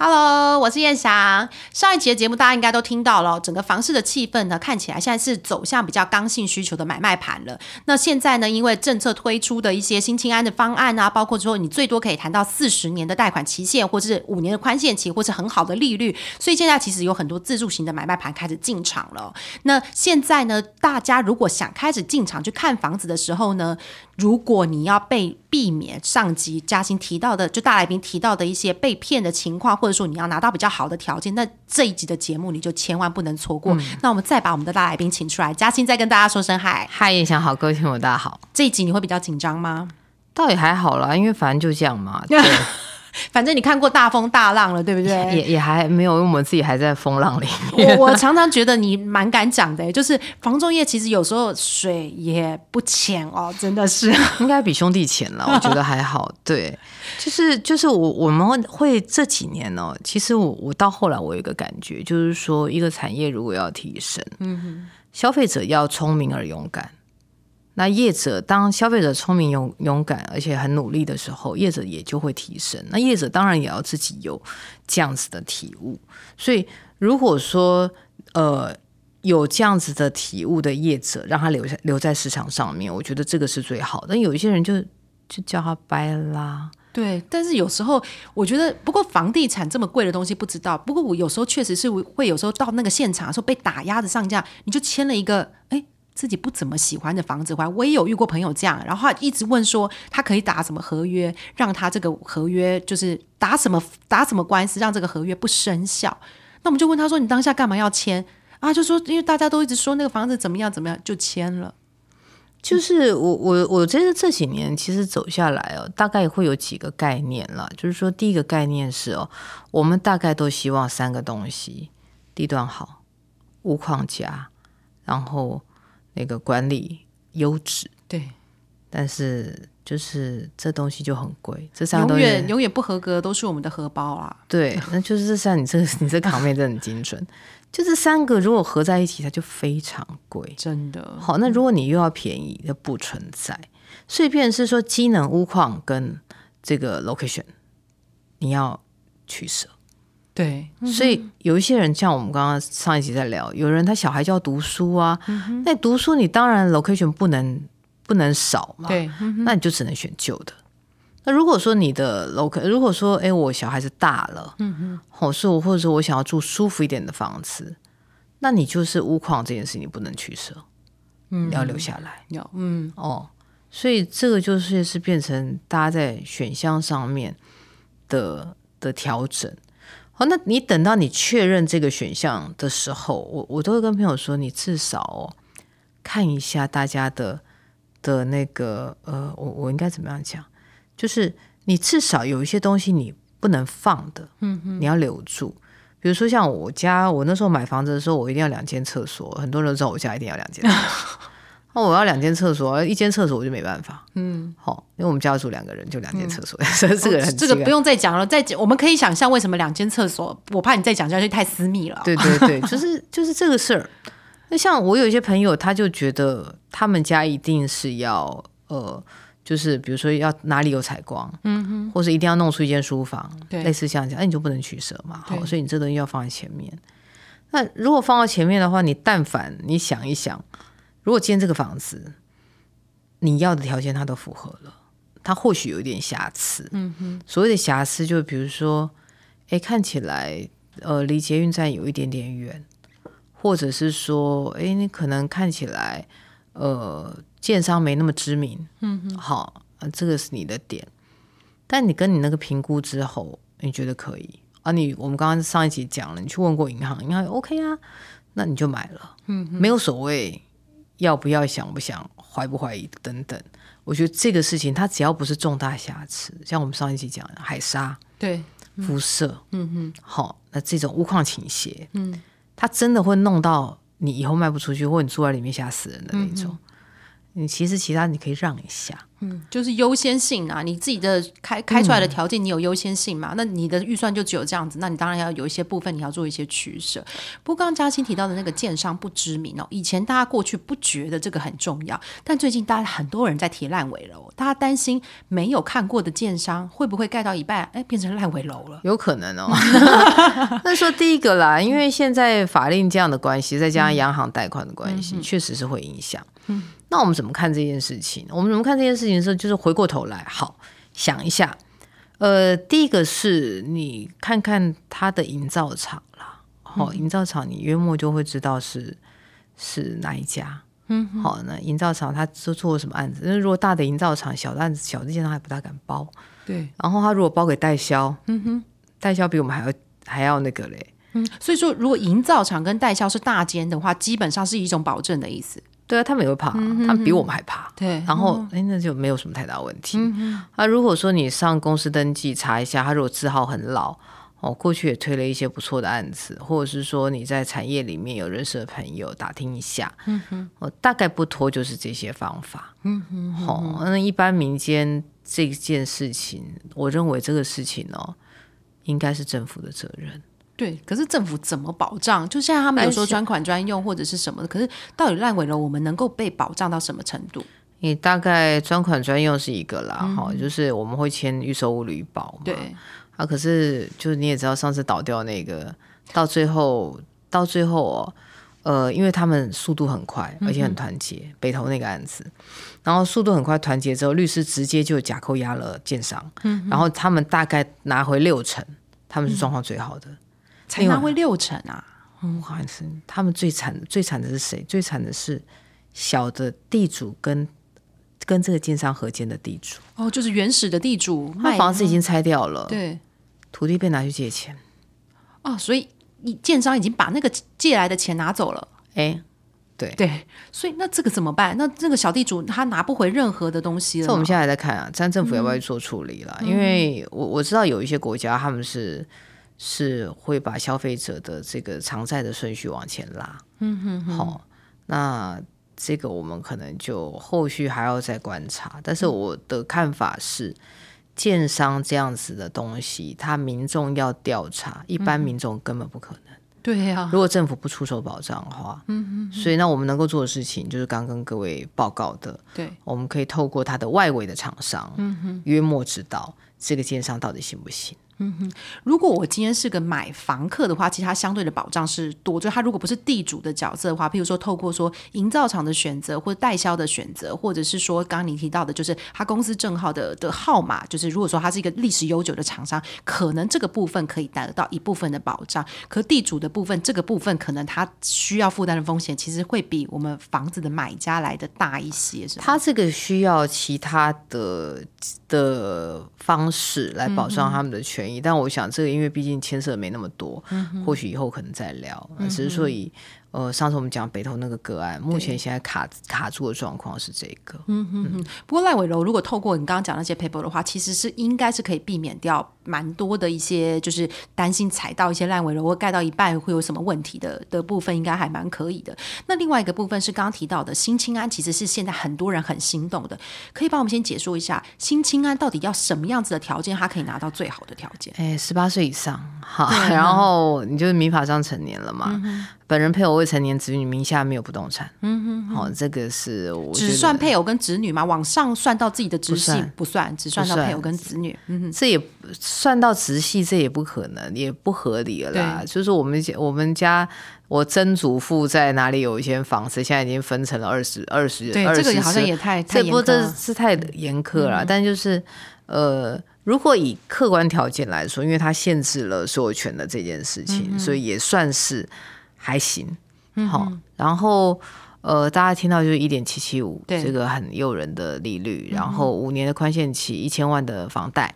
Hello，我是燕翔。上一集的节目大家应该都听到了，整个房市的气氛呢，看起来现在是走向比较刚性需求的买卖盘了。那现在呢，因为政策推出的一些新清安的方案啊，包括说你最多可以谈到四十年的贷款期限，或是五年的宽限期，或是很好的利率，所以现在其实有很多自助型的买卖盘开始进场了。那现在呢，大家如果想开始进场去看房子的时候呢，如果你要被避免上集嘉欣提到的，就大来宾提到的一些被骗的情况，或者说你要拿到比较好的条件，那这一集的节目你就千万不能错过。那我们再把我们的大来宾请出来，嘉欣再跟大家说声嗨。嗨，叶翔好，各位听友大家好。这一集你会比较紧张吗？倒也还好啦，因为反正就这样嘛，对，反正你看过大风大浪了，对不对？也也还没有，因为我们自己还在风浪里。我我常常觉得你蛮敢讲的，就是房仲业其实有时候水也不浅哦，真的是。应该比兄弟浅了，我觉得还好。对，就是就是我我们会会这几年呢、其实我我到后来我有一个感觉，就是说一个产业如果要提升，嗯消费者要聪明而勇敢。那业者当消费者聪明勇勇敢，而且很努力的时候，业者也就会提升。那业者当然也要自己有这样子的体悟。所以如果说呃有这样子的体悟的业者，让他留下留在市场上面，我觉得这个是最好的。但有一些人就就叫他掰啦，对，但是有时候我觉得，不过房地产这么贵的东西不知道。不过我有时候确实是会有时候到那个现场的时候被打压的上架，你就签了一个哎自己不怎么喜欢的房子回来。我也有遇过朋友这样，然后他一直问说他可以打什么合约，让他这个合约就是打什么打什么官司，让这个合约不生效。那我们就问他说：“你当下干嘛要签？”啊，就说因为大家都一直说那个房子怎么样怎么样，就签了。就是我我我觉得这几年其实走下来哦，大概会有几个概念了。就是说，第一个概念是哦，我们大概都希望三个东西：地段好、物框架，然后那个管理优质。对，但是就是这东西就很贵，这三个永远永远不合格都是我们的荷包啦。对，那就是像你这个 你这扛面真的很精准。就这三个如果合在一起，它就非常贵。真的，好，那如果你又要便宜，就不存在。所以，变成是说机能、屋况跟这个 location，你要取舍。对，所以有一些人，像我们刚刚上一集在聊，有人他小孩就要读书啊，那读书你当然 location 不能不能少嘛，对，那你就只能选旧的。那如果说你的 location，如果说哎我小孩子大了，嗯哼，好，是我或者说我想要住舒服一点的房子，那你就是屋况这件事情你不能取舍，嗯，你要留下来。要，嗯，哦，所以这个就是是变成大家在选项上面的的调整。好，那你等到你确认这个选项的时候，我我都会跟朋友说，你至少哦看一下大家的的那个呃，我我应该怎么样讲？就是你至少有一些东西你不能放的，嗯你要留住。比如说像我家，我那时候买房子的时候，我一定要两间厕所，很多人都知道我家一定要两间厕所。那我要两间厕所，一间厕所我就没办法。嗯，好，因为我们家住两个人，就两间厕所，所以这个这个不用再讲了，再讲我们可以想象为什么两间厕所，我怕你再讲下去太私密了。对对对，就是就是这个事儿。那像我有一些朋友，他就觉得他们家一定是要呃，就是比如说要哪里有采光，嗯哼，或者一定要弄出一间书房，对类似像这样，那你就不能取舍嘛。好，所以你这东西要放在前面。那如果放到前面的话，你但凡你想一想，如果今天这个房子你要的条件它都符合了，它或许有一点瑕疵。嗯哼，所谓的瑕疵，就比如说，哎，看起来呃离捷运站有一点点远，或者是说，哎，你可能看起来呃建商没那么知名。嗯哼，好，这个是你的点，但你跟你那个评估之后，你觉得可以啊？你我们刚刚上一集讲了，你去问过银行，银行 OK 啊，那你就买了。嗯，没有所谓要不要、想不想、怀不怀疑等等。我觉得这个事情，它只要不是重大瑕疵，像我们上一期讲的海沙、对，辐射，嗯。哼，好，那这种屋况倾斜，嗯，它真的会弄到你以后卖不出去，或者你住在里面吓死人的那种。你其实其他你可以让一下，嗯就是优先性啊，你自己的开开出来的条件，你有优先性嘛？那你的预算就只有这样子，那你当然要有一些部分你要做一些取舍。不过刚刚嘉欣提到的那个建商不知名哦，以前大家过去不觉得这个很重要，但最近大家很多人在提烂尾楼，大家担心没有看过的建商会不会盖到一半，哎，变成烂尾楼了？有可能哦。那说第一个啦，因为现在法令这样的关系，再加上央行贷款的关系，确实是会影响。嗯。那我们怎么看这件事情？我们怎么看这件事情的时候，就是回过头来，好想一下。呃，第一个是你看看它的营造厂啦，好，营造厂你约莫就会知道是是哪一家。嗯，好，那营造厂他做做了什么案子？因为如果大的营造厂，小的案子小的建商还不大敢包。对，然后他如果包给代销，嗯哼，代销比我们还要还要那个嘞。嗯，所以说如果营造厂跟代销是大间的话，基本上是一种保证的意思。对啊，他们也会怕，他们比我们还怕。对，然后哎，那就没有什么太大问题。啊，如果说你上公司登记查一下，他如果字号很老，哦，过去也推了一些不错的案子，或者是说你在产业里面有认识的朋友打听一下，嗯哼，我大概不拖就是这些方法。嗯哼，好，那一般民间这件事情，我认为这个事情呢，应该是政府的责任。对，可是政府怎么保障？就现在他们有说专款专用或者是什么的，可是到底烂尾楼我们能够被保障到什么程度？你大概专款专用是一个啦，哈，就是我们会签预售物履保嘛。对啊，可是就是你也知道，上次倒掉那个，到最后到最后哦，呃，因为他们速度很快，而且很团结，北投那个案子，然后速度很快，团结之后，律师直接就假扣押了建商，然后他们大概拿回六成，他们是状况最好的。才拿回六成啊！嗯，好像是他们最惨，最惨的是谁？最惨的是小的地主跟跟这个建商合建的地主。哦，就是原始的地主，那房子已经拆掉了，对，土地被拿去借钱。哦，所以你建商已经把那个借来的钱拿走了。哎，对对，所以那这个怎么办？那这个小地主他拿不回任何的东西了。这我们现在还在看啊，咱政府要不要去做处理了？因为我我知道有一些国家他们是。是会把消费者的这个偿债的顺序往前拉，嗯哼，好，那这个我们可能就后续还要再观察。但是我的看法是，建商这样子的东西，他民众要调查，一般民众根本不可能。对呀，如果政府不出手保障的话，嗯哼，所以那我们能够做的事情，就是刚跟各位报告的，对，我们可以透过他的外围的厂商，嗯哼，约莫知道这个建商到底行不行。嗯哼，如果我今天是个买房客的话，其实他相对的保障是多。就他如果不是地主的角色的话，譬如说透过说营造厂的选择，或者代销的选择，或者是说刚刚你提到的，就是他公司证号的的号码，就是如果说他是一个历史悠久的厂商，可能这个部分可以得到一部分的保障。可地主的部分，这个部分可能他需要负担的风险，其实会比我们房子的买家来的大一些。是他这个需要其他的的方式来保障他们的权。但我想，这个因为毕竟牵涉没那么多，或许以后可能再聊。只是说以。呃，上次我们讲北投那个个案，目前现在卡卡住的状况是这个。嗯哼哼。不过赖伟楼如果透过你刚刚讲那些 paper 的话，其实是应该是可以避免掉蛮多的一些，就是担心踩到一些烂尾楼或盖到一半会有什么问题的的部分，应该还蛮可以的。那另外一个部分是刚刚提到的新青安，其实是现在很多人很心动的。可以帮我们先解说一下新青安到底要什么样子的条件，他可以拿到最好的条件？哎，十八岁以上，好，然后你就是民法上成年了嘛。本人配偶未成年子女名下没有不动产，嗯哼，好，这个是只算配偶跟子女嘛？往上算到自己的直系？不算，只算到配偶跟子女，嗯哼，这也算到直系，这也不可能，也不合理了啦。就是我们我们家我曾祖父在哪里有一间房子，现在已经分成了二十二十，对，这个好像也太这不这是太严苛了。但就是呃，如果以客观条件来说，因为它限制了所有权的这件事情，所以也算是。还行，好，然后呃，大家听到就是一点七七五，这个很诱人的利率，然后五年的宽限期，一千万的房贷，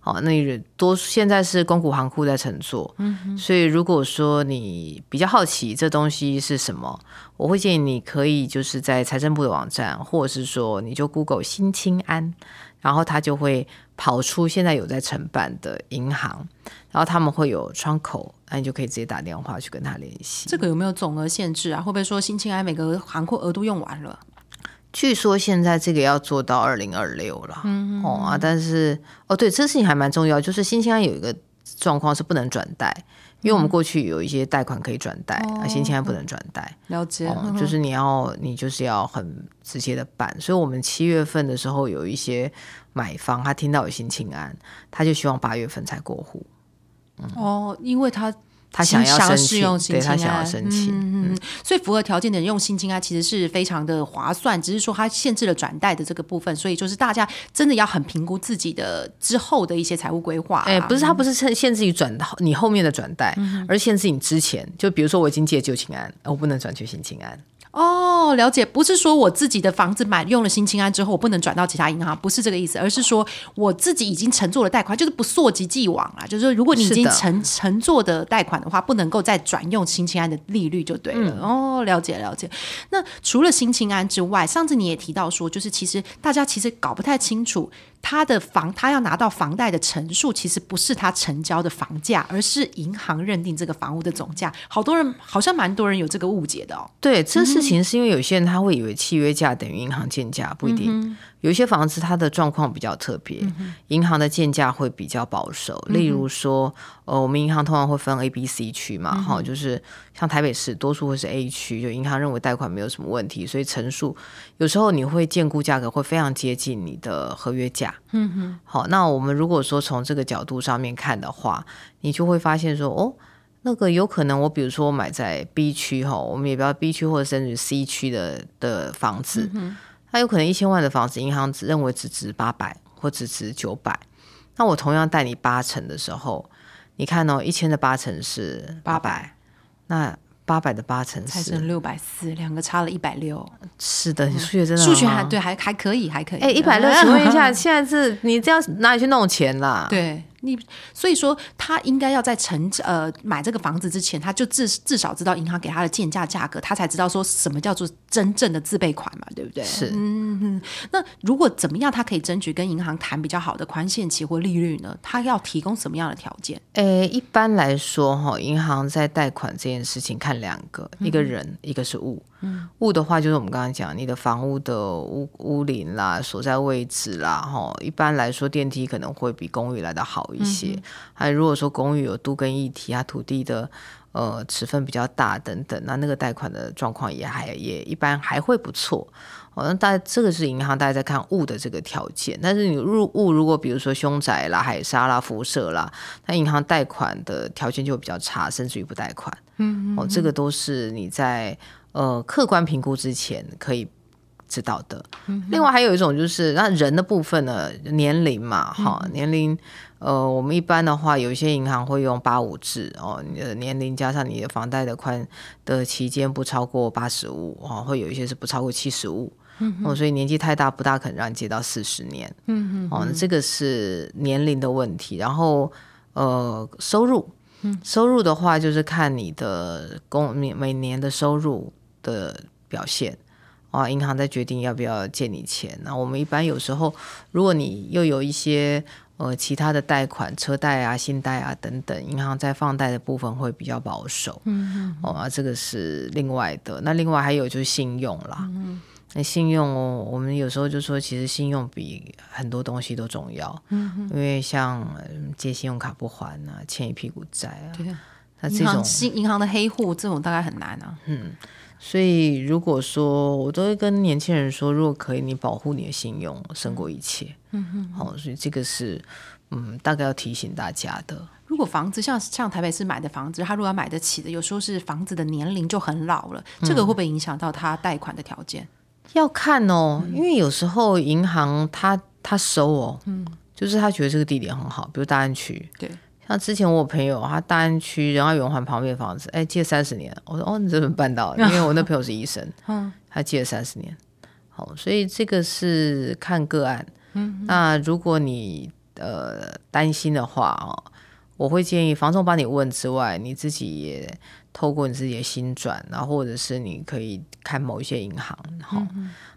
好，那多现在是公股行库在乘坐，嗯，所以如果说你比较好奇这东西是什么，我会建议你可以就是在财政部的网站，或者是说你就 Google 新清安，然后他就会跑出现在有在承办的银行。然后他们会有窗口，那你就可以直接打电话去跟他联系。这个有没有总额限制啊？会不会说新青安每个行库额度用完了？据说现在这个要做到二零二六了，嗯哦啊，但是哦对，这事情还蛮重要，就是新青安有一个状况是不能转贷，因为我们过去有一些贷款可以转贷，啊，新青安不能转贷，了解，哦，就是你要你就是要很直接的办，所以我们七月份的时候有一些买方他听到有新青安，他就希望八月份才过户，嗯。哦，因为他。他想要申请，对他想要申请，嗯，所以符合条件的人用新青安其实是非常的划算，只是说它限制了转贷的这个部分，所以就是大家真的要很评估自己的之后的一些财务规划。哎，不是，它不是限限制于转你后面的转贷，而限制你之前，就比如说我已经借旧青安，我不能转去新青安。哦，了解，不是说我自己的房子买用了新青安之后，我不能转到其他银行，不是这个意思，而是说我自己已经乘坐了贷款，就是不溯及既往啊，就是说如果你已经乘乘坐的贷款的话，不能够再转用新青安的利率就对了。哦，了解了解。那除了新青安之外，上次你也提到说，就是其实大家其实搞不太清楚。他的房，他要拿到房贷的成数，其实不是他成交的房价，而是银行认定这个房屋的总价。好多人好像蛮多人有这个误解的哦。对，这事情是因为有些人他会以为契约价等于银行建价，不一定。有一些房子它的状况比较特别，银行的建价会比较保守。例如说，呃，我们银行通常会分 A、B、C 区嘛，哈，就是像台北市多数会是 A 区，就银行认为贷款没有什么问题，所以成数有时候你会建估价格会非常接近你的合约价。嗯哼，好，那我们如果说从这个角度上面看的话，你就会发现说，哦，那个有可能我比如说我买在 B 区哈，我们也不要 B 区或者甚至 C 区的的房子。它有可能一千万的房子，银行只认为只值八百或只值九百，那我同样贷你八成的时候，你看哦，一千的八成是八百，那八百的八成才剩六百四，两个差了一百六。是的，你数学真的数学还对，还还可以，还可以。哎，一百六，请问一下，现在是你这样哪里去弄钱啦？对。你所以说，他应该要在成呃买这个房子之前，他就至至少知道银行给他的建价价格，他才知道说什么叫做真正的自备款嘛，对不对？是。嗯，那如果怎么样，他可以争取跟银行谈比较好的宽限期或利率呢？他要提供什么样的条件？诶，一般来说哈，银行在贷款这件事情看两个，一个人，一个是物。物的话，就是我们刚刚讲你的房屋的屋屋龄啦、所在位置啦，哈，一般来说电梯可能会比公寓来的好一些。还如果说公寓有都跟一体啊，土地的呃尺寸比较大等等，那那个贷款的状况也还也一般还会不错。好像大这个是银行大家在看物的这个条件，但是你入物如果比如说凶宅啦、海沙啦、辐射啦，那银行贷款的条件就会比较差，甚至于不贷款。嗯，哦，这个都是你在。呃，客观评估之前可以知道的。另外还有一种就是，那人的部分呢，年龄嘛，哈，年龄，呃，我们一般的话，有一些银行会用八五制哦，你的年龄加上你的房贷的宽的期间不超过八十五哦，会有一些是不超过七十五，哦，所以年纪太大不大可能让你借到四十年，嗯嗯，哦，这个是年龄的问题。然后呃，收入，收入的话就是看你的工每每年的收入。的表现啊，银行在决定要不要借你钱。那我们一般有时候，如果你又有一些呃其他的贷款、车贷啊、信贷啊等等，银行在放贷的部分会比较保守。嗯嗯。哦，这个是另外的。那另外还有就是信用啦。嗯。那信用哦，我们有时候就说，其实信用比很多东西都重要。嗯因为像借信用卡不还啊，欠一屁股债啊。对啊。那这种信银行的黑户，这种大概很难啊。嗯。所以，如果说我都会跟年轻人说，如果可以，你保护你的信用胜过一切。嗯哼，好，所以这个是嗯，大概要提醒大家的。如果房子像像台北市买的房子，他如果要买得起的，有时候是房子的年龄就很老了，这个会不会影响到他贷款的条件？要看哦，因为有时候银行他他收哦，嗯，就是他觉得这个地点很好，比如大安区，对。那之前我朋友，他大安区仁爱圆环旁边房子，哎，借三十年。我说哦，你怎么办到？因为我那朋友是医生，嗯，他借了三十年。好，所以这个是看个案。嗯，那如果你呃担心的话哦，我会建议房仲帮你问之外，你自己也透过你自己的心转，然后或者是你可以看某一些银行，好。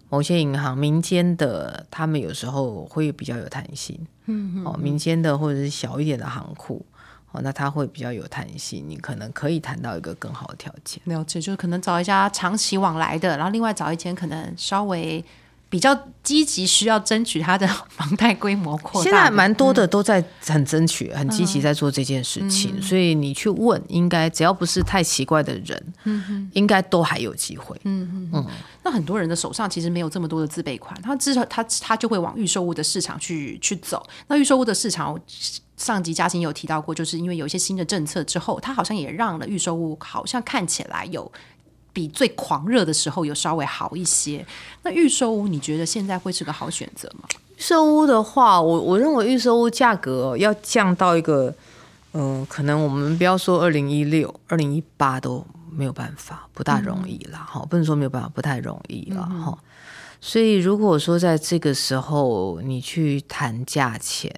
某些银行民间的，他们有时候会比较有弹性，嗯，哦，民间的或者是小一点的行库，哦，那它会比较有弹性，你可能可以谈到一个更好的条件。了解，就是可能找一家长期往来的，然后另外找一间可能稍微比较积极需要争取它的 房贷规模扩大。现在蛮多的都在很争取、很积极在做这件事情，所以你去问，应该只要不是太奇怪的人，应该都还有机会。嗯嗯那很多人的手上其实没有这么多的自备款，他至少他他就会往预售物的市场去去走。那预售物的市场，上集嘉欣有提到过，就是因为有一些新的政策之后，它好像也让了预售屋好像看起来有比最狂热的时候有稍微好一些。那预售屋你觉得现在会是个好选择吗？预售屋的话，我我认为预售屋价格要降到一个，嗯、可能我们不要说二零一六、二零一八都没有办法，不大容易啦，哈、不能说没有办法，不太容易啦，哈、所以如果说在这个时候你去谈价钱，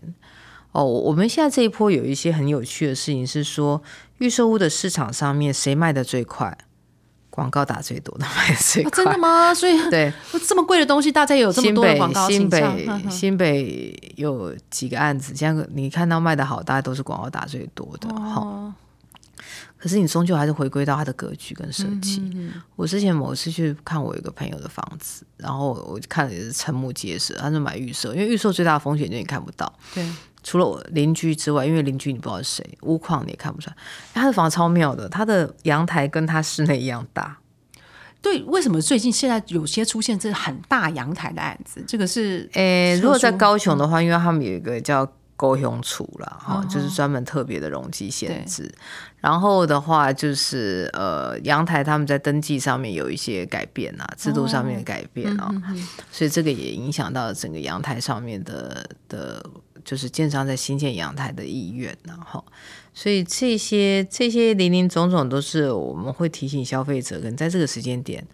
哦，我们现在这一波有一些很有趣的事情是说，预售屋的市场上面谁卖的最快，广告打最多的卖的最啊、快，真的吗？所以 对。这么贵的东西，大家也有这么多的广告新北哼哼新北有几个案子，像你看到卖的好，大家都是广告打最多的哈、哦，可是你终究还是回归到它的格局跟设计。我之前某次去看我有一个朋友的房子，然后我看了也是瞠目结舌，他是买预售，因为预售最大的风险就是你看不到，对，除了我邻居之外，因为邻居你不知道是谁，屋况你也看不出来。他的房超妙的，他的阳台跟他室内一样大。对，为什么最近现在有些出现这很大阳台的案子？这个是诶，特如果在高雄的话，因为他们有一个叫高雄处啦，哈、就是专门特别的容积限制。然后的话，就是呃，阳台他们在登记上面有一些改变啊，制度上面的改变啊，所以这个也影响到整个阳台上面的的，就是建商在新建阳台的意愿然后。所以这些这些零零总总都是我们会提醒消费者，可能在这个时间点，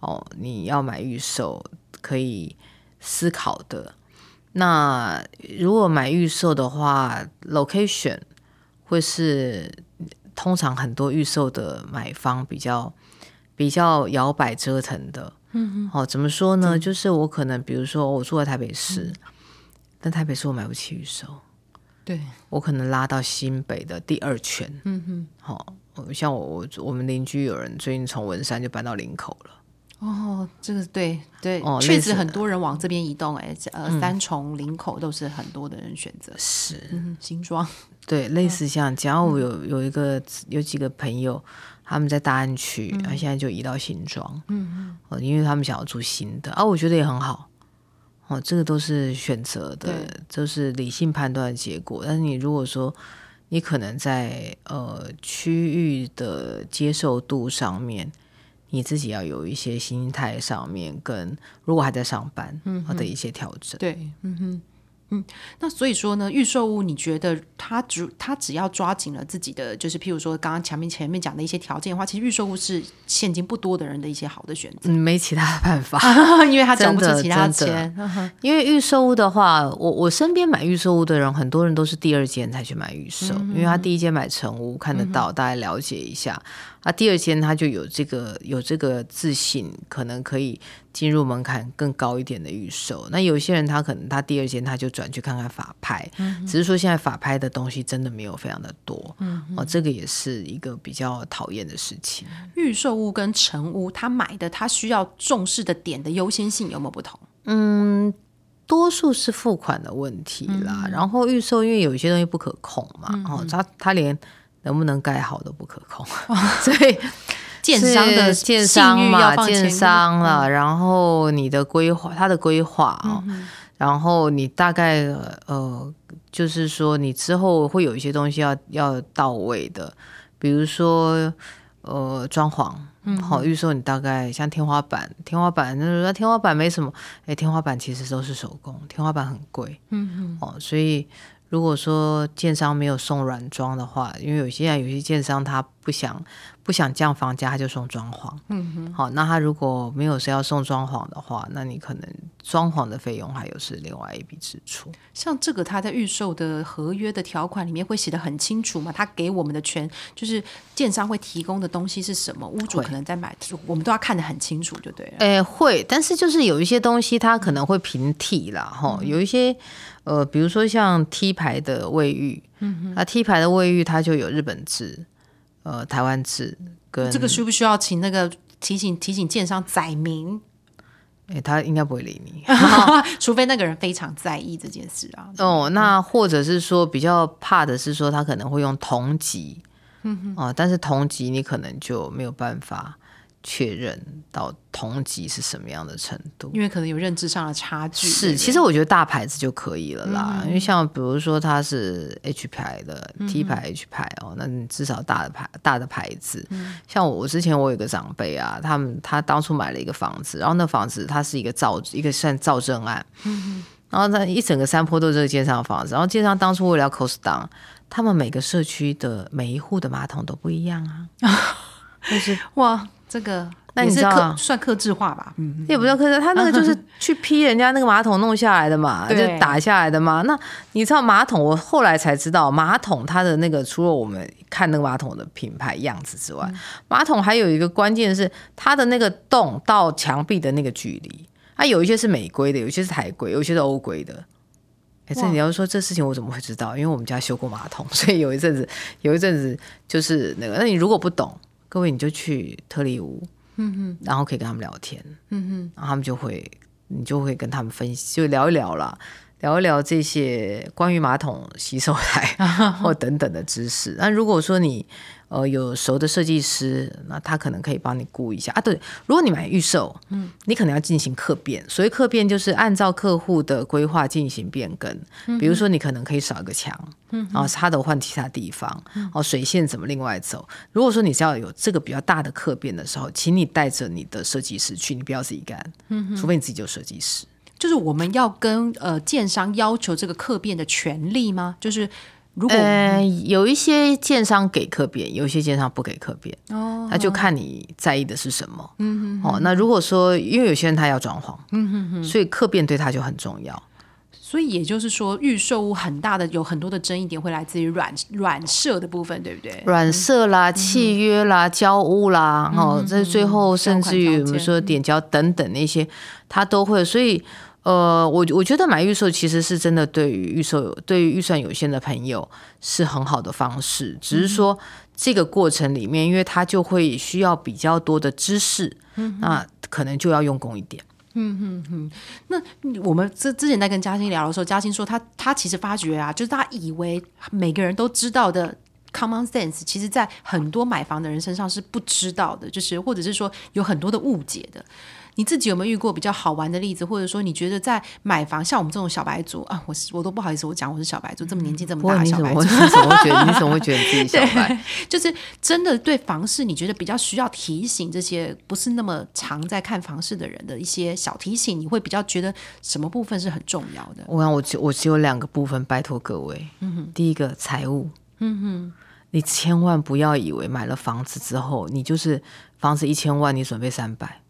哦，你要买预售可以思考的。那如果买预售的话，location 会是通常很多预售的买方比较比较摇摆折腾的。嗯哦，怎么说呢？就是我可能比如说我住在台北市，但台北市我买不起预售，对，我可能拉到新北的第二圈。嗯哼，好、像我我我们邻居有人最近从文山就搬到林口了。哦，这个对对，哦确实很多人往这边移动、哎，呃，三重、林口都是很多的人选择。是，嗯，新庄，对，类似像只要，我有有一个有几个朋友，他们在大安区，他、现在就移到新庄，嗯嗯，哦，因为他们想要住新的啊，我觉得也很好，哦，这个都是选择的对，都是理性判断的结果。但是你如果说你可能在呃区域的接受度上面，你自己要有一些心态上面跟如果还在上班，嗯的一些调整。对，嗯哼。嗯，那所以说呢，预售屋，你觉得他只他只要抓紧了自己的，就是譬如说刚刚前面前面讲的一些条件的话，其实预售屋是现金不多的人的一些好的选择，嗯，没其他的办法。因为他挣不出其他的钱。因为预售屋的话，我我身边买预售屋的人，很多人都是第二间才去买预售，因为他第一间买成屋看得到，大概了解一下，啊，第二天他就有这个有这个自信，可能可以进入门槛更高一点的预售。那有些人他可能他第二天他就转去看看法拍，只是说现在法拍的东西真的没有非常的多，嗯哦，这个也是一个比较讨厌的事情。预售屋跟成屋，他买的他需要重视的点的优先性有没有不同？嗯多数是付款的问题啦，然后预售因为有一些东西不可控嘛，哦，他他连能不能盖好都不可控，所以 建商的建商嘛，建商了，然后你的规划，他的规划哦，然后你大概呃，就是说你之后会有一些东西要要到位的，比如说呃装潢。好，预售你大概像天花板，天花板那说天花板没什么，哎，天花板其实都是手工，天花板很贵，嗯嗯，哦，所以如果说建商没有送软装的话，因为有些有些建商他不想不想降房价，他就送装潢，嗯哼，好，那他如果没有是要送装潢的话，那你可能装潢的费用还有是另外一笔支出，像这个，他在预售的合约的条款里面会写的很清楚嘛？他给我们的权就是建商会提供的东西是什么，屋主可能在买，我们都要看得很清楚就对了。诶，会，但是就是有一些东西他可能会平替啦，哈、有一些呃，比如说像 T 牌的卫浴，嗯那 T 牌的卫浴它就有日本制、呃台湾制跟这个需不需要请那个提醒提醒建商载明？哎，他应该不会理你。除非那个人非常在意这件事啊。哦，那或者是说比较怕的是说他可能会用同级，嗯哦，但是同级你可能就没有办法。确认到同级是什么样的程度？因为可能有认知上的差距。是，其实我觉得大牌子就可以了啦。因为像比如说它是 H 牌的 T 牌 H 牌哦，那你至少大的牌大的牌子。像我之前我有个长辈啊，他们他当初买了一个房子，然后那房子它是一个造一个算造证案，然后在一整个山坡都是这个建商的房子，然后建商当初为了要 cost down，他们每个社区的每一户的马桶都不一样啊，就是哇。这个那你是克算克制化吧？嗯，也不叫克制，他那个就是 去批人家那个马桶弄下来的嘛，就打下来的嘛。那你知道马桶？我后来才知道，马桶它的那个除了我们看那个马桶的品牌样子之外，马桶还有一个关键是它的那个洞到墙壁的那个距离。它有一些是美规的，有一些是台规，有一些是欧规的。哎，这你要说这事情我怎么会知道？因为我们家修过马桶，所以有一阵子有一阵子就是那个。那你如果不懂。各位，你就去特里屋，嗯哼，然后可以跟他们聊天，嗯哼，然后他们就会，你就会跟他们分析，就聊一聊啦。聊一聊这些关于马桶、洗手台 或等等的知识。那如果说你呃有熟的设计师，那他可能可以帮你估一下啊。对，如果你买预售，嗯，你可能要进行客变。所谓客变，就是按照客户的规划进行变更。比如说，你可能可以少一个墙，嗯，然后他的换其他地方，哦，水线怎么另外走？如果说你是要有这个比较大的客变的时候，请你带着你的设计师去，你不要自己干，嗯，除非你自己就设计师。就是我们要跟呃建商要求这个客变的权利吗？就是如果呃有一些建商给客变，有一些建商不给客变哦，那就看你在意的是什么。嗯哼，哦，那如果说因为有些人他要装潢，嗯哼哼，所以客变对他就很重要。所以也就是说，预售屋很大的有很多的争议点会来自于软软设的部分，对不对？软设啦、契约啦、交屋啦，哦，在最后甚至于我们说点交等等那些，他都会，所以。呃，我我觉得买预售其实是真的，对于预售对于预算有限的朋友是很好的方式。只是说这个过程里面，因为他就会需要比较多的知识，那可能就要用功一点。嗯哼哼。那我们之之前在跟嘉欣聊的时候，嘉欣说他他其实发觉啊，就是他以为每个人都知道的 common sense，其实在很多买房的人身上是不知道的，就是或者是说有很多的误解的。你自己有没有遇过比较好玩的例子，或者说你觉得在买房，像我们这种小白族啊，我我都不好意思，我讲我是小白族，这么年纪这么大的小白族，你怎么会觉得你怎么会觉得自己小白？就是真的对房市，你觉得比较需要提醒这些不是那么常在看房市的人的一些小提醒，你会比较觉得什么部分是很重要的？我想我只我只有两个部分，拜托各位，嗯哼，第一个财务，嗯哼，你千万不要以为买了房子之后，你就是房子一千万，你准备三百。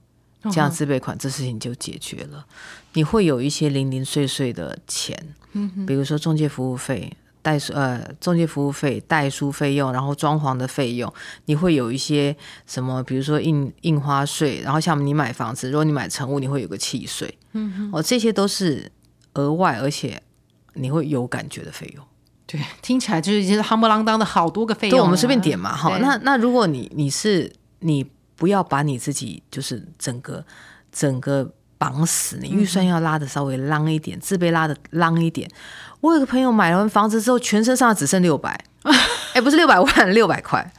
这样自备款，这事情就解决了。你会有一些零零碎碎的钱，嗯，比如说中介服务费、代书呃中介服务费、代书费用，然后装潢的费用，你会有一些什么，比如说印印花税，然后像你买房子，如果你买成物，你会有个契税，嗯哦，这些都是额外，而且你会有感觉的费用。对，听起来就是一些夯不啷当的好多个费用，我们随便点嘛，好，那那如果你你是你。不要把你自己就是整个整个绑死，你预算要拉的稍微浪一点，自备拉的浪一点。我有个朋友买完房子之后，全身上只剩六百，哎，不是六百万，六百块。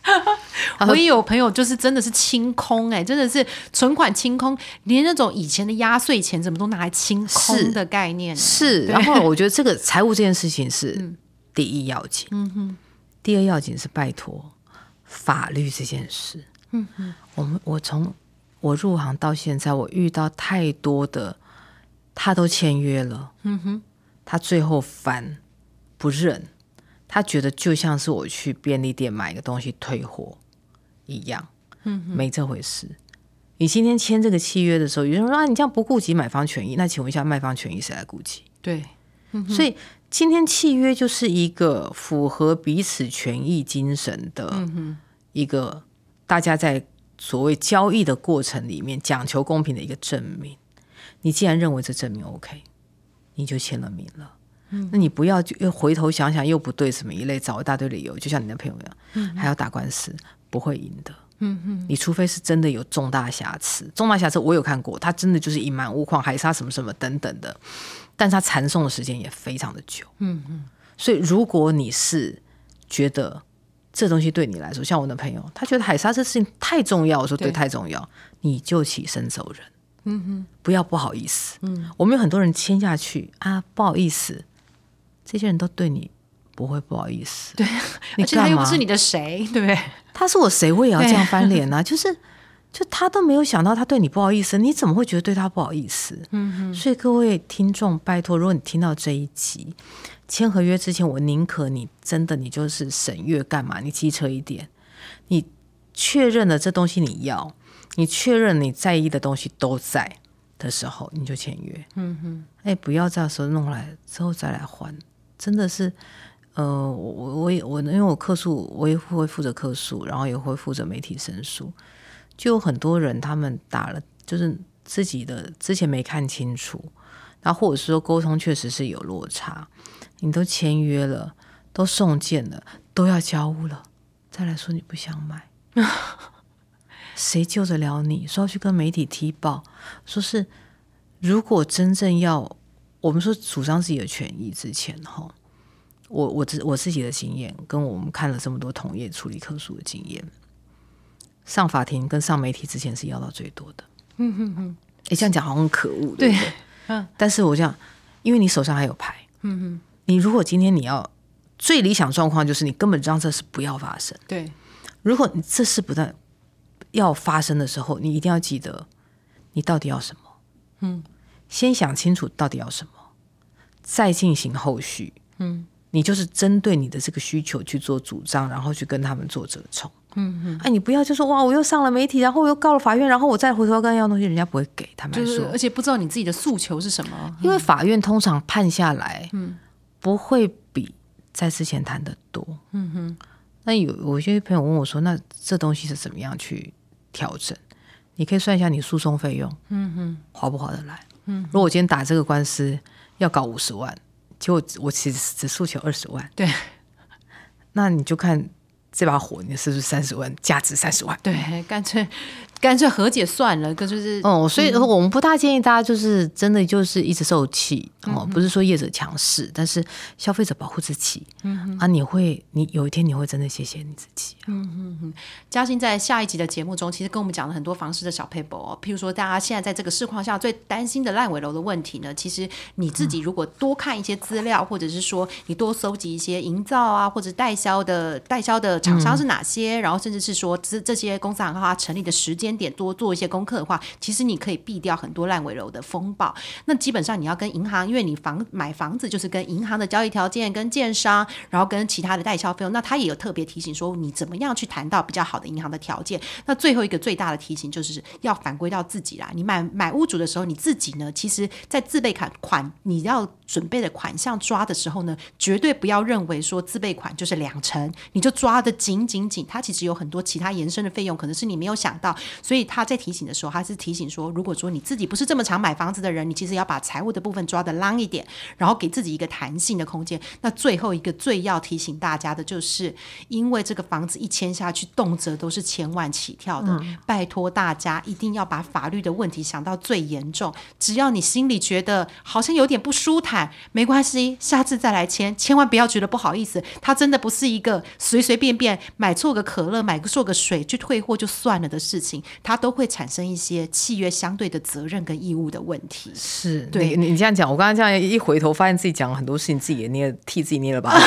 我也有朋友就是真的是清空，哎，真的是存款清空，连那种以前的压岁钱怎么都拿来清空的概念。是，然后我觉得这个财务这件事情是 第一要紧，嗯哼，第二要紧是拜托法律这件事。嗯嗯，我们我从我入行到现在，我遇到太多的，他都签约了，嗯哼，他最后翻不认，他觉得就像是我去便利店买个东西退货一样，嗯，没这回事。你今天签这个契约的时候，有人说啊，你这样不顾及买方权益，那请问一下，卖方权益谁来顾及？对，所以今天契约就是一个符合彼此权益精神的一个。大家在所谓交易的过程里面讲求公平的一个证明，你既然认为这证明 OK，你就签了名了。嗯，那你不要就又回头想想又不对什么一类，找一大堆理由，就像你的朋友一样，嗯还要打官司，不会赢的。嗯嗯，你除非是真的有重大瑕疵，重大瑕疵我有看过，他真的就是隐瞒物况、海沙什么什么等等的，但是它传送的时间也非常的久。嗯嗯，所以如果你是觉得这东西对你来说，像我的朋友，他觉得海沙这事情太重要，我说对，太重要，你就起身走人。嗯哼，不要不好意思。嗯，我们有很多人签下去啊，不好意思，这些人都对你不会不好意思。对，你 而且他？又不是你的谁，对不对？他是我谁，我也要这样翻脸呢、就是，就他都没有想到他对你不好意思，你怎么会觉得对他不好意思？嗯所以各位听众，拜托，如果你听到这一集，签合约之前，我宁可你真的你就是省略干嘛？你机车一点，你确认了这东西你要，你确认你在意的东西都在的时候，你就签约。嗯哼，哎，不要这时候弄来之后再来还，真的是。呃，我我我也我因为我客诉，我也会负责客诉，然后也会负责媒体申诉，就有很多人他们打了，就是自己的之前没看清楚，然后或者是说沟通确实是有落差，你都签约了，都送件了，都要交屋了，再来说你不想买，谁救得了你？说要去跟媒体踢爆，说是如果真正要我们说主张自己的权益之前，哈。我我自我自己的经验，跟我们看了这么多同业处理客诉的经验，上法庭跟上媒体之前是要到最多的。嗯哼哼，哎，这样讲好像很可恶，对不对？嗯。但是我这样，因为你手上还有牌，嗯哼，你如果今天你要最理想状况就是你根本让这事不要发生。对，如果你这事不但要发生的时候，你一定要记得你到底要什么。嗯，先想清楚到底要什么，再进行后续。嗯。你就是针对你的这个需求去做主张，然后去跟他们做折冲。嗯嗯，哎，你不要就说哇，我又上了媒体，然后我又告了法院，然后我再回头跟他要东西，人家不会给他们就是说，而且不知道你自己的诉求是什么。因为法院通常判下来，嗯，不会比在之前谈的多。嗯哼，那有有些朋友问我说，那这东西是怎么样去调整？你可以算一下你诉讼费用，嗯哼，划不划得来？嗯，如果我今天打这个官司要搞五十万。结果我其实只诉求二十万，对，那你就看这把火，你是不是三十万价值三十万？对，干脆干脆和解算了，可就是哦，所以我们不大建议大家就是真的就是一直受气哦，不是说业者强势，但是消费者保护自己，嗯啊，你会你有一天你会真的谢谢你自己，嗯嗯嗯。嘉欣在下一集的节目中，其实跟我们讲了很多房市的小 paper 哦，譬如说大家现在在这个市况下最担心的烂尾楼的问题呢，其实你自己如果多看一些资料，或者是说你多搜集一些营造啊或者代销的代销的厂商是哪些，然后甚至是说这这些公司行号它成立的时间。点多做一些功课的话，其实你可以避掉很多烂尾楼的风暴。那基本上你要跟银行，因为你房买房子就是跟银行的交易条件、跟建商，然后跟其他的代销费用，那他也有特别提醒说你怎么样去谈到比较好的银行的条件。那最后一个最大的提醒就是要反归到自己啦。你买买屋主的时候，你自己呢，其实在自备款款你要准备的款项抓的时候呢，绝对不要认为说自备款就是两成，你就抓的紧紧紧。它其实有很多其他延伸的费用，可能是你没有想到。所以他在提醒的时候，他是提醒说，如果说你自己不是这么常买房子的人，你其实要把财务的部分抓得浪一点，然后给自己一个弹性的空间。那最后一个最要提醒大家的就是，因为这个房子一签下去，动辄都是千万起跳的，拜托大家一定要把法律的问题想到最严重。只要你心里觉得好像有点不舒坦，没关系，下次再来签，千万不要觉得不好意思。它真的不是一个随随便便买错个可乐、买错个水去退货就算了的事情。它都会产生一些契约相对的责任跟义务的问题。是对你你这样讲，我刚刚这样一回头，发现自己讲了很多事情，自己也捏替自己捏了把。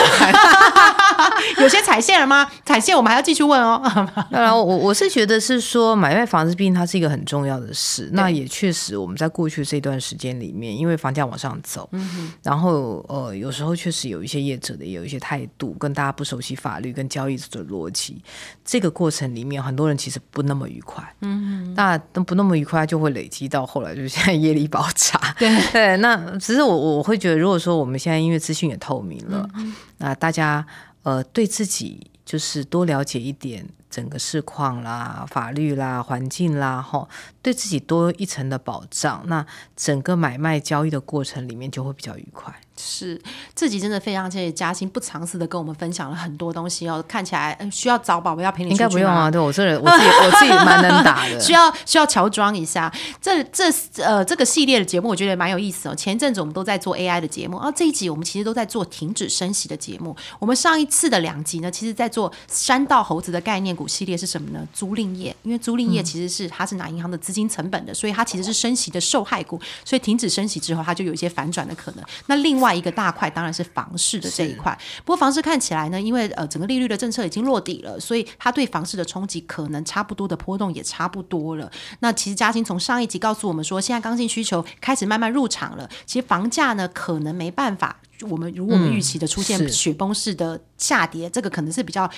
有些踩线了吗？踩线我们还要继续问哦。当然，我我是觉得是说买卖房子，毕竟它是一个很重要的事。那也确实，我们在过去这段时间里面，因为房价往上走，嗯、然后呃，有时候确实有一些业者的也有一些态度，跟大家不熟悉法律跟交易的逻辑，这个过程里面，很多人其实不那么愉快。嗯，那不那么愉快，就会累积到后来，就是现在业力爆炸。对对，那只是我我会觉得，如果说我们现在因为资讯也透明了，那大家。呃，对自己就是多了解一点整个市况啦、法律啦、环境啦，哈，对自己多一层的保障，那整个买卖交易的过程里面就会比较愉快。是自己真的非常谢谢嘉欣不藏私的跟我们分享了很多东西哦，看起来呃需要找宝宝要陪你应该不用啊，对我这人我自己我自己蛮能打的，需要需要乔装一下。这这呃这个系列的节目，我觉得蛮有意思哦。前一阵子我们都在做 AI 的节目，然后这一集我们其实都在做停止升息的节目。我们上一次的两集呢，其实在做山道猴子的概念股系列是什么呢？租赁业，因为租赁业其实是它是拿银行的资金成本的，所以它其实是升息的受害股。所以停止升息之后，它就有一些反转的可能。那另外一个大块当然是房市的这一块。不过房市看起来呢，因为呃整个利率的政策已经落底了，所以它对房市的冲击可能差不多的波动也差不多了。那其实嘉欣从上一集告诉我们说，现在刚性需求开始慢慢入场了，其实房价呢可能没办法。我们如我们预期的出现雪崩式的下跌，这个可能是比较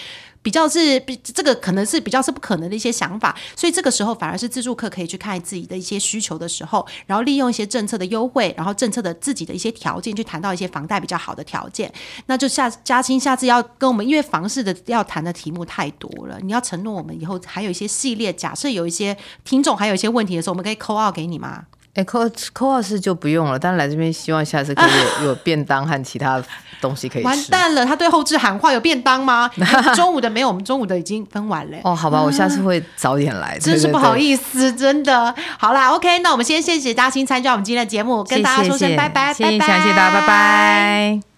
比较是比这个可能是比较是不可能的一些想法，所以这个时候反而是自助客可以去看自己的一些需求的时候，然后利用一些政策的优惠，然后政策的自己的一些条件去谈到一些房贷比较好的条件。那就下嘉欣下次要跟我们，因为房市的要谈的题目太多了，你要承诺我们以后还有一些系列，假设有一些听众还有一些问题的时候，我们可以扣 out 给你吗？哎，扣扣二是就不用了，但来这边希望下次可以有 有便当和其他东西可以吃。完蛋了，他对后置喊话有便当吗？中午的没有，我们中午的已经分完了。哦，好吧，我下次会早点来。真是不好思。意思，真的。好啦，OK，那我们先谢谢大兴参加我们今天的节目，跟大家说声拜拜，谢谢，拜拜，谢谢大家，拜拜。